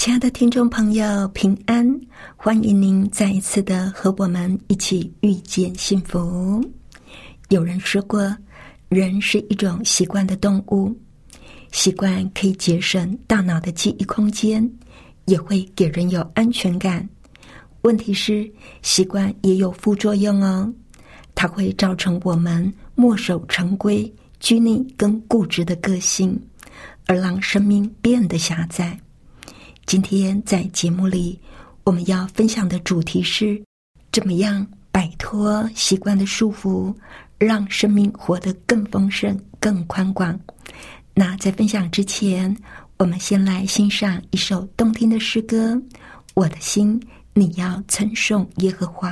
亲爱的听众朋友，平安！欢迎您再一次的和我们一起遇见幸福。有人说过，人是一种习惯的动物。习惯可以节省大脑的记忆空间，也会给人有安全感。问题是，习惯也有副作用哦，它会造成我们墨守成规、拘泥跟固执的个性，而让生命变得狭窄。今天在节目里，我们要分享的主题是：怎么样摆脱习惯的束缚，让生命活得更丰盛、更宽广。那在分享之前，我们先来欣赏一首动听的诗歌，《我的心，你要称颂耶和华》。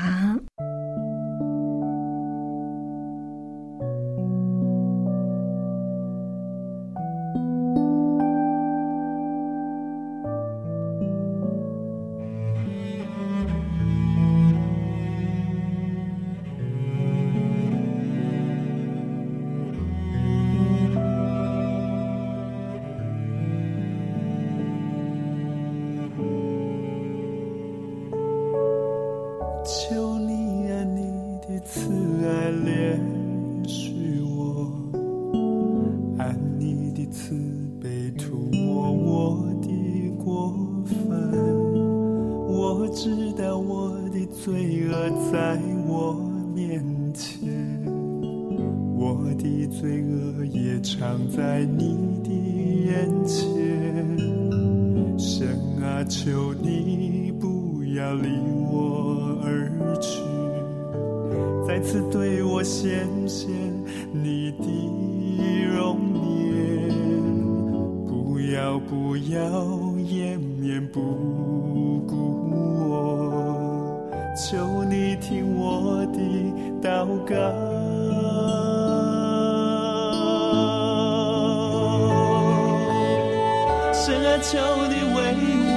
求你为我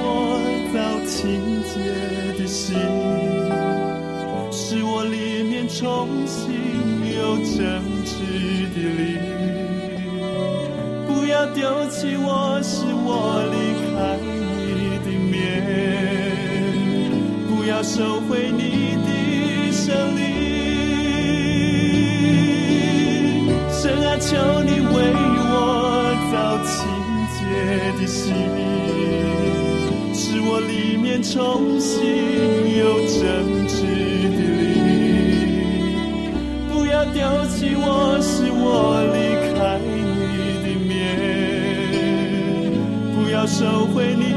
造清洁的心，使我里面重新有正直的灵。不要丢弃我，使我离开你的面。不要收回你求你为我造清洁的心。使我里面重新有真挚的灵，不要丢弃我，使我离开你的面，不要收回你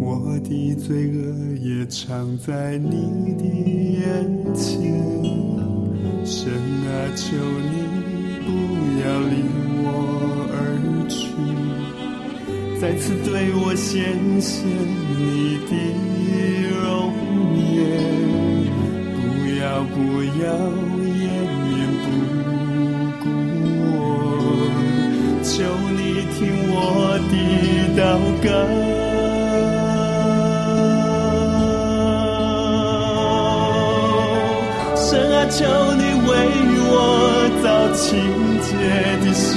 我的罪恶也藏在你的眼前，神啊，求你不要离我而去，再次对我显现你的容颜，不要不要的祷告。啊，求你为我造清洁的心，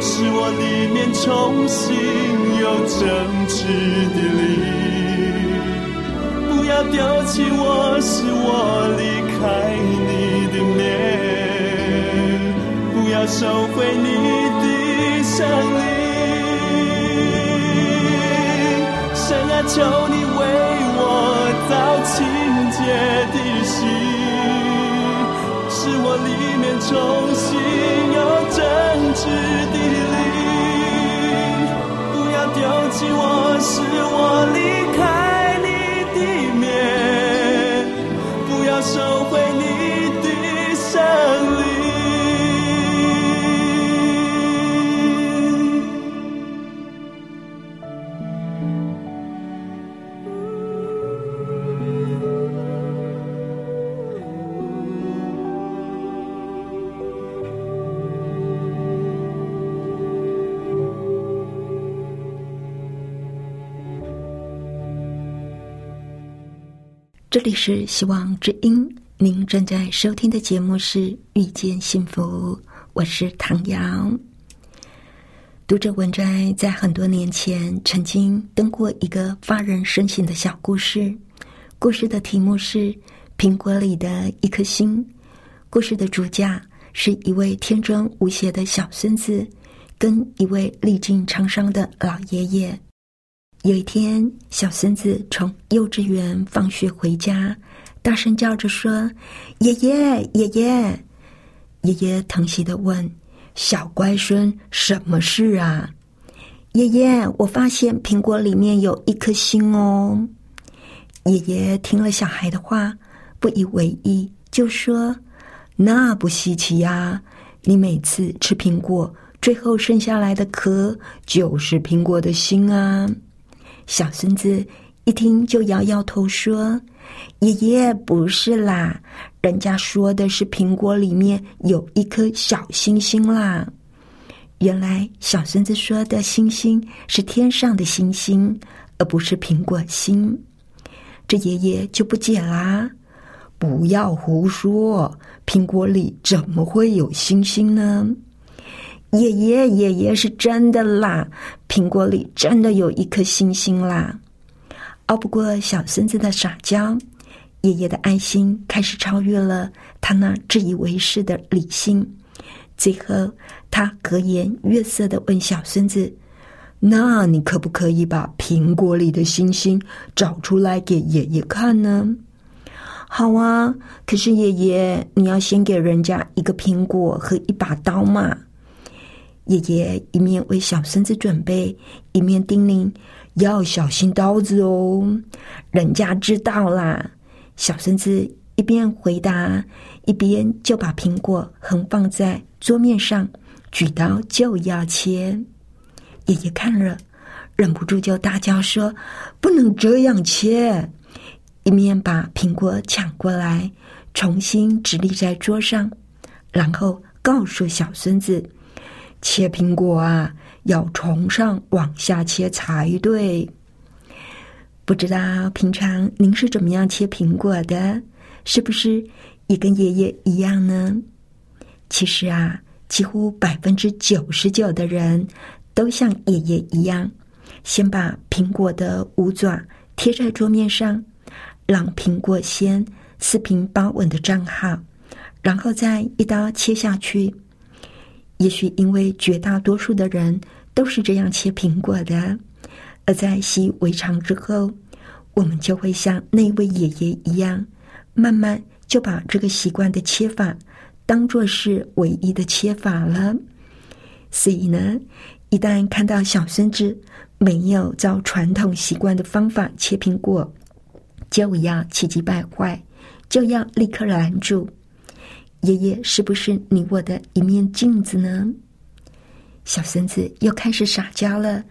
使我里面重新有正直的灵。不要丢弃我，使我离开你的面，不要收回你的圣灵。求你为我造清洁的心，使我里面重新有真挚的灵。不要丢弃我，使我离开你的面，不要收回你这里是希望之音，您正在收听的节目是《遇见幸福》，我是唐瑶。读者文摘在很多年前曾经登过一个发人深省的小故事，故事的题目是《苹果里的一颗心》。故事的主角是一位天真无邪的小孙子，跟一位历尽沧桑的老爷爷。有一天，小孙子从幼稚园放学回家，大声叫着说：“爷爷，爷爷！”爷爷疼惜的问：“小乖孙，什么事啊？”“爷爷，我发现苹果里面有一颗心哦。”爷爷听了小孩的话，不以为意，就说：“那不稀奇呀，你每次吃苹果，最后剩下来的壳就是苹果的心啊。”小孙子一听就摇摇头说：“爷爷不是啦，人家说的是苹果里面有一颗小星星啦。原来小孙子说的星星是天上的星星，而不是苹果心。这爷爷就不解啦，不要胡说，苹果里怎么会有星星呢？”爷爷，爷爷是真的啦！苹果里真的有一颗星星啦！熬不过小孙子的撒娇，爷爷的爱心开始超越了他那自以为是的理性。最后，他和颜悦色的问小孙子：“那你可不可以把苹果里的星星找出来给爷爷看呢？”“好啊，可是爷爷，你要先给人家一个苹果和一把刀嘛。”爷爷一面为小孙子准备，一面叮咛：“要小心刀子哦。”人家知道啦。小孙子一边回答，一边就把苹果横放在桌面上，举刀就要切。爷爷看了，忍不住就大叫说：“不能这样切！”一面把苹果抢过来，重新直立在桌上，然后告诉小孙子。切苹果啊，要从上往下切才对。不知道平常您是怎么样切苹果的？是不是也跟爷爷一样呢？其实啊，几乎百分之九十九的人都像爷爷一样，先把苹果的五爪贴在桌面上，让苹果先四平八稳的站好，然后再一刀切下去。也许因为绝大多数的人都是这样切苹果的，而在习以为常之后，我们就会像那位爷爷一样，慢慢就把这个习惯的切法当做是唯一的切法了。所以呢，一旦看到小孙子没有照传统习惯的方法切苹果，就要气急败坏，就要立刻拦住。爷爷是不是你我的一面镜子呢？小孙子又开始撒娇了。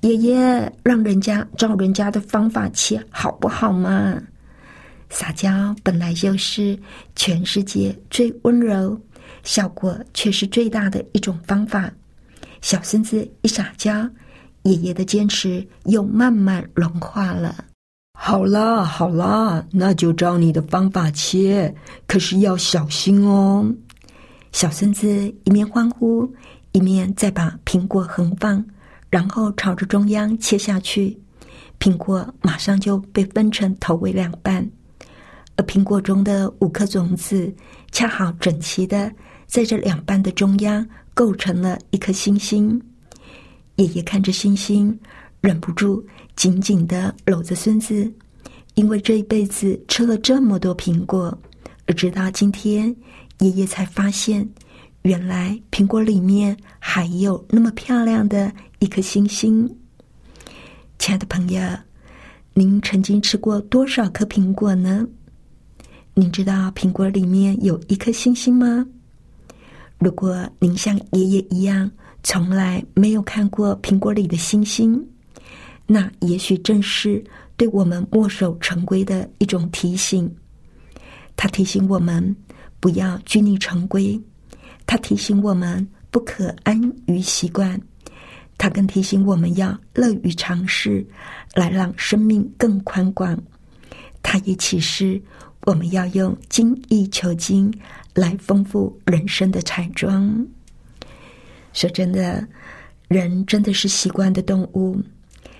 爷爷让人家照人家的方法切，好不好嘛？撒娇本来就是全世界最温柔、效果却是最大的一种方法。小孙子一撒娇，爷爷的坚持又慢慢融化了。好啦，好啦，那就照你的方法切，可是要小心哦。小孙子一面欢呼，一面再把苹果横放，然后朝着中央切下去。苹果马上就被分成头尾两半，而苹果中的五颗种子恰好整齐的在这两半的中央构成了一颗星星。爷爷看着星星，忍不住紧紧的搂着孙子，因为这一辈子吃了这么多苹果，而直到今天，爷爷才发现，原来苹果里面还有那么漂亮的一颗星星。亲爱的朋友，您曾经吃过多少颗苹果呢？您知道苹果里面有一颗星星吗？如果您像爷爷一样，从来没有看过苹果里的星星，那也许正是对我们墨守成规的一种提醒。他提醒我们不要拘泥成规，他提醒我们不可安于习惯。他更提醒我们要乐于尝试，来让生命更宽广。他也启示我们要用精益求精来丰富人生的彩妆。说真的，人真的是习惯的动物。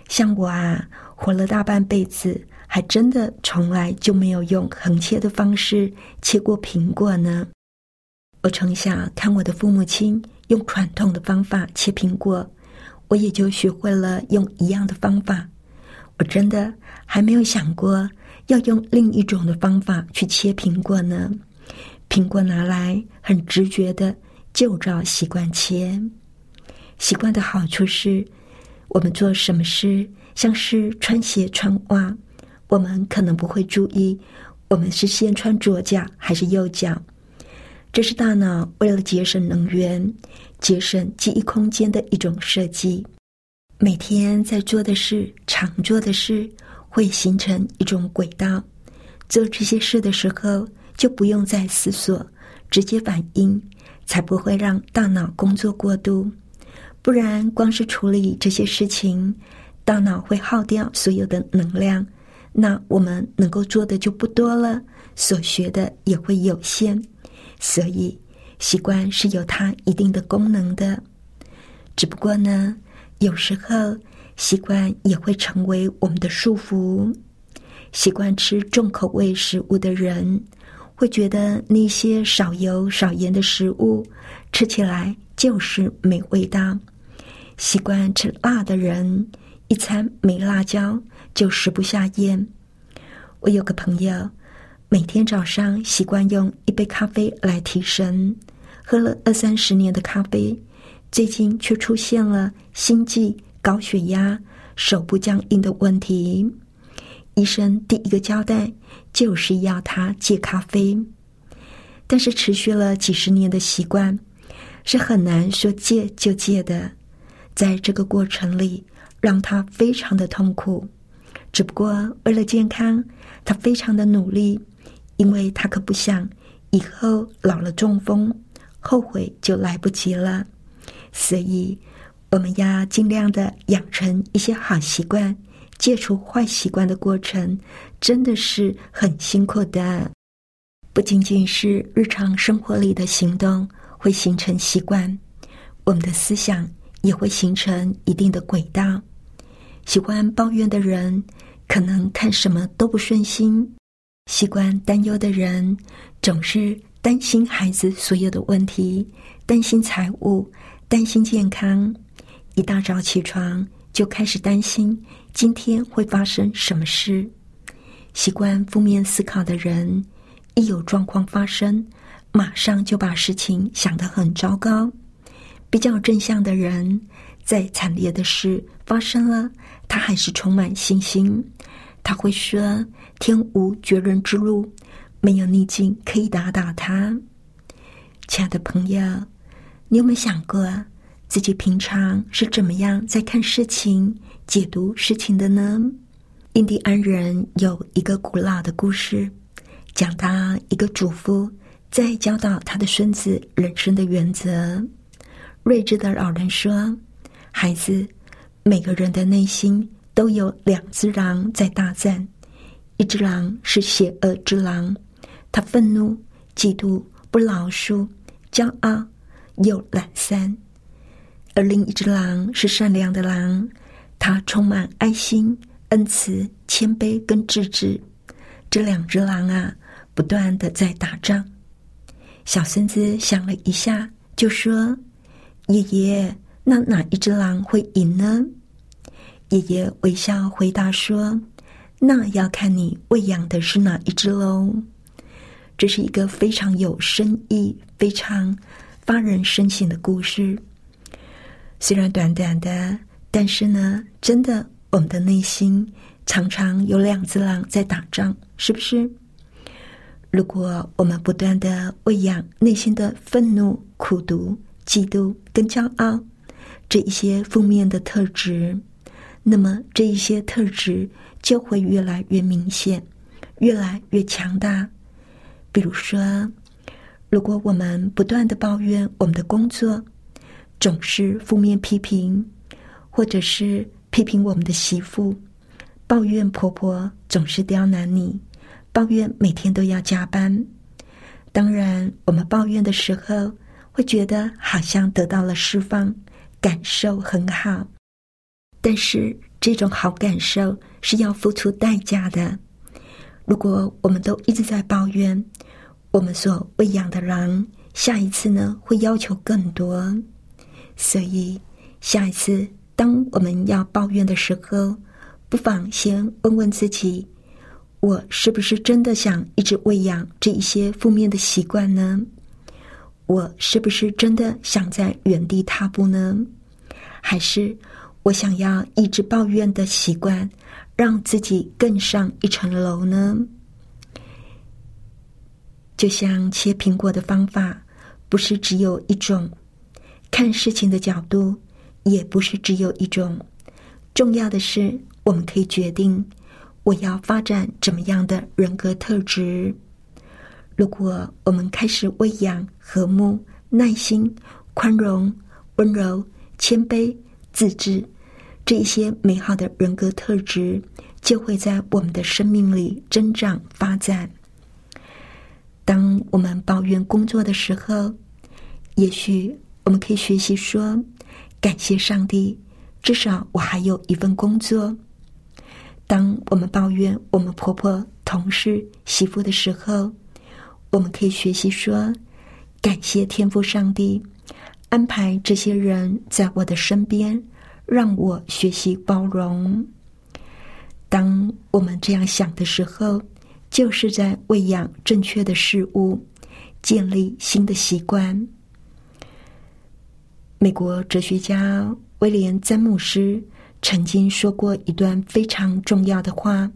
像我啊，活了大半辈子，还真的从来就没有用横切的方式切过苹果呢。我从小看我的父母亲用传统的方法切苹果。我也就学会了用一样的方法，我真的还没有想过要用另一种的方法去切苹果呢。苹果拿来很直觉的就照习惯切。习惯的好处是，我们做什么事，像是穿鞋穿袜，我们可能不会注意我们是先穿左脚还是右脚。这是大脑为了节省能源。节省记忆空间的一种设计。每天在做的事、常做的事，会形成一种轨道。做这些事的时候，就不用再思索，直接反应，才不会让大脑工作过度。不然，光是处理这些事情，大脑会耗掉所有的能量，那我们能够做的就不多了，所学的也会有限。所以。习惯是有它一定的功能的，只不过呢，有时候习惯也会成为我们的束缚。习惯吃重口味食物的人，会觉得那些少油少盐的食物吃起来就是没味道。习惯吃辣的人，一餐没辣椒就食不下咽。我有个朋友。每天早上习惯用一杯咖啡来提神，喝了二三十年的咖啡，最近却出现了心悸、高血压、手部僵硬的问题。医生第一个交代就是要他戒咖啡，但是持续了几十年的习惯是很难说戒就戒的，在这个过程里让他非常的痛苦。只不过为了健康，他非常的努力。因为他可不想以后老了中风，后悔就来不及了，所以我们要尽量的养成一些好习惯，戒除坏习惯的过程真的是很辛苦的。不仅仅是日常生活里的行动会形成习惯，我们的思想也会形成一定的轨道。喜欢抱怨的人，可能看什么都不顺心。习惯担忧的人，总是担心孩子所有的问题，担心财务，担心健康。一大早起床就开始担心今天会发生什么事。习惯负面思考的人，一有状况发生，马上就把事情想得很糟糕。比较正向的人，在惨烈的事发生了，他还是充满信心。他会说。天无绝人之路，没有逆境可以打倒他。亲爱的朋友，你有没有想过自己平常是怎么样在看事情、解读事情的呢？印第安人有一个古老的故事，讲到一个祖父在教导他的孙子人生的原则。睿智的老人说：“孩子，每个人的内心都有两只狼在大战。”一只狼是邪恶之狼，他愤怒、嫉妒、不饶恕、骄傲又懒散；而另一只狼是善良的狼，它充满爱心、恩慈、谦卑跟智智。这两只狼啊，不断的在打仗。小孙子想了一下，就说：“爷爷，那哪一只狼会赢呢？”爷爷微笑回答说：“那要看你喂养的是哪一只喽。”这是一个非常有深意、非常发人深省的故事。虽然短短的，但是呢，真的，我们的内心常常有两只狼在打仗。是不是？如果我们不断的喂养内心的愤怒、苦毒、嫉妒跟骄傲这一些负面的特质，那么这一些特质就会越来越明显，越来越强大。比如说，如果我们不断的抱怨我们的工作，总是负面批评，或者是批评我们的媳妇，抱怨婆婆总是刁难你。抱怨每天都要加班，当然，我们抱怨的时候会觉得好像得到了释放，感受很好。但是这种好感受是要付出代价的。如果我们都一直在抱怨，我们所喂养的狼下一次呢会要求更多。所以下一次当我们要抱怨的时候，不妨先问问自己。我是不是真的想一直喂养这一些负面的习惯呢？我是不是真的想在原地踏步呢？还是我想要一直抱怨的习惯，让自己更上一层楼呢？就像切苹果的方法，不是只有一种；看事情的角度，也不是只有一种。重要的是，我们可以决定。我要发展怎么样的人格特质？如果我们开始喂养和睦、耐心、宽容、温柔、谦卑、自制这一些美好的人格特质，就会在我们的生命里增长发展。当我们抱怨工作的时候，也许我们可以学习说：“感谢上帝，至少我还有一份工作。”当我们抱怨我们婆婆、同事、媳妇的时候，我们可以学习说：“感谢天父上帝安排这些人在我的身边，让我学习包容。”当我们这样想的时候，就是在喂养正确的事物，建立新的习惯。美国哲学家威廉·詹姆斯。曾经说过一段非常重要的话，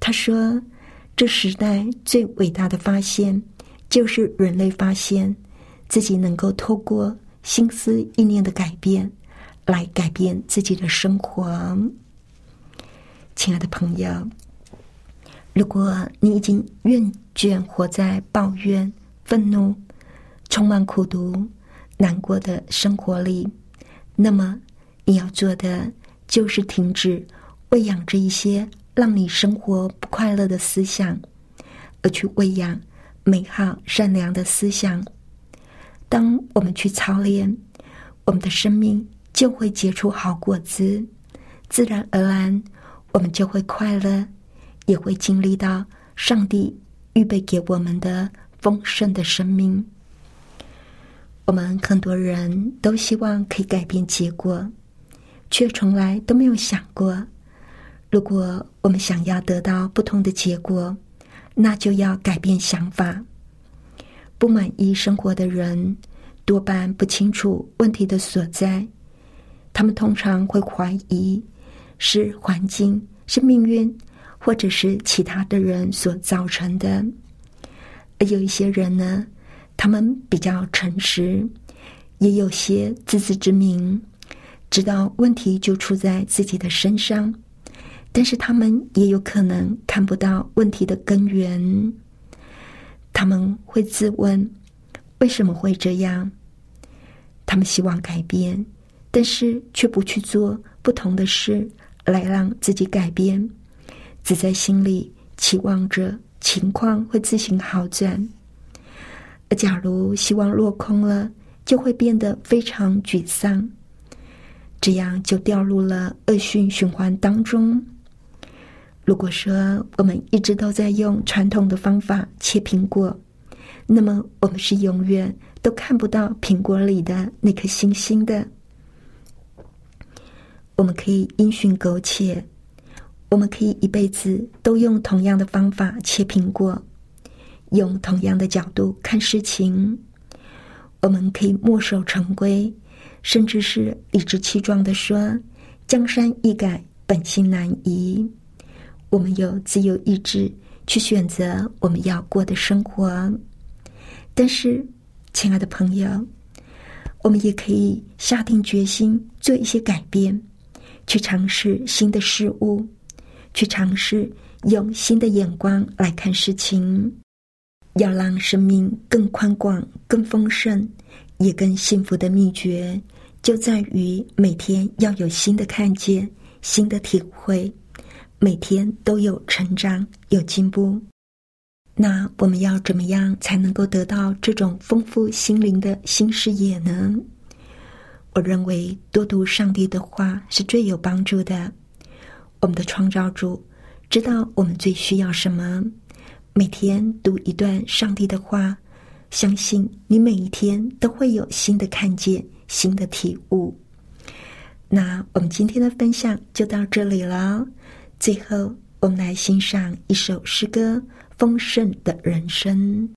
他说：“这时代最伟大的发现，就是人类发现自己能够透过心思意念的改变，来改变自己的生活。”亲爱的朋友，如果你已经厌倦活在抱怨、愤怒、充满苦毒、难过的生活里，那么你要做的。就是停止喂养这一些让你生活不快乐的思想，而去喂养美好善良的思想。当我们去操练，我们的生命就会结出好果子，自然而然，我们就会快乐，也会经历到上帝预备给我们的丰盛的生命。我们很多人都希望可以改变结果。却从来都没有想过，如果我们想要得到不同的结果，那就要改变想法。不满意生活的人多半不清楚问题的所在，他们通常会怀疑是环境、是命运，或者是其他的人所造成的。而有一些人呢，他们比较诚实，也有些自知之明。知道问题就出在自己的身上，但是他们也有可能看不到问题的根源。他们会自问：为什么会这样？他们希望改变，但是却不去做不同的事来让自己改变，只在心里期望着情况会自行好转；而假如希望落空了，就会变得非常沮丧，这样就掉入了恶性循环当中。如果说我们一直都在用传统的方法切苹果，那么我们是永远都看不到苹果里的那颗星星的。我们可以因循苟且，我们可以一辈子都用同样的方法切苹果，用同样的角度看事情。我们可以墨守成规，甚至是理直气壮的说：“江山易改，本性难移。”我们有自由意志去选择我们要过的生活，但是，亲爱的朋友，我们也可以下定决心做一些改变，去尝试新的事物，去尝试用新的眼光来看事情，要让生命更宽广、更丰盛，也更幸福的秘诀，就在于每天要有新的看见、新的体会。每天都有成长，有进步。那我们要怎么样才能够得到这种丰富心灵的新视野呢？我认为多读上帝的话是最有帮助的。我们的创造主知道我们最需要什么。每天读一段上帝的话，相信你每一天都会有新的看见、新的体悟。那我们今天的分享就到这里了。最后，我们来欣赏一首诗歌《丰盛的人生》。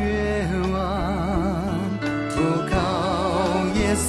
绝望，投靠耶稣，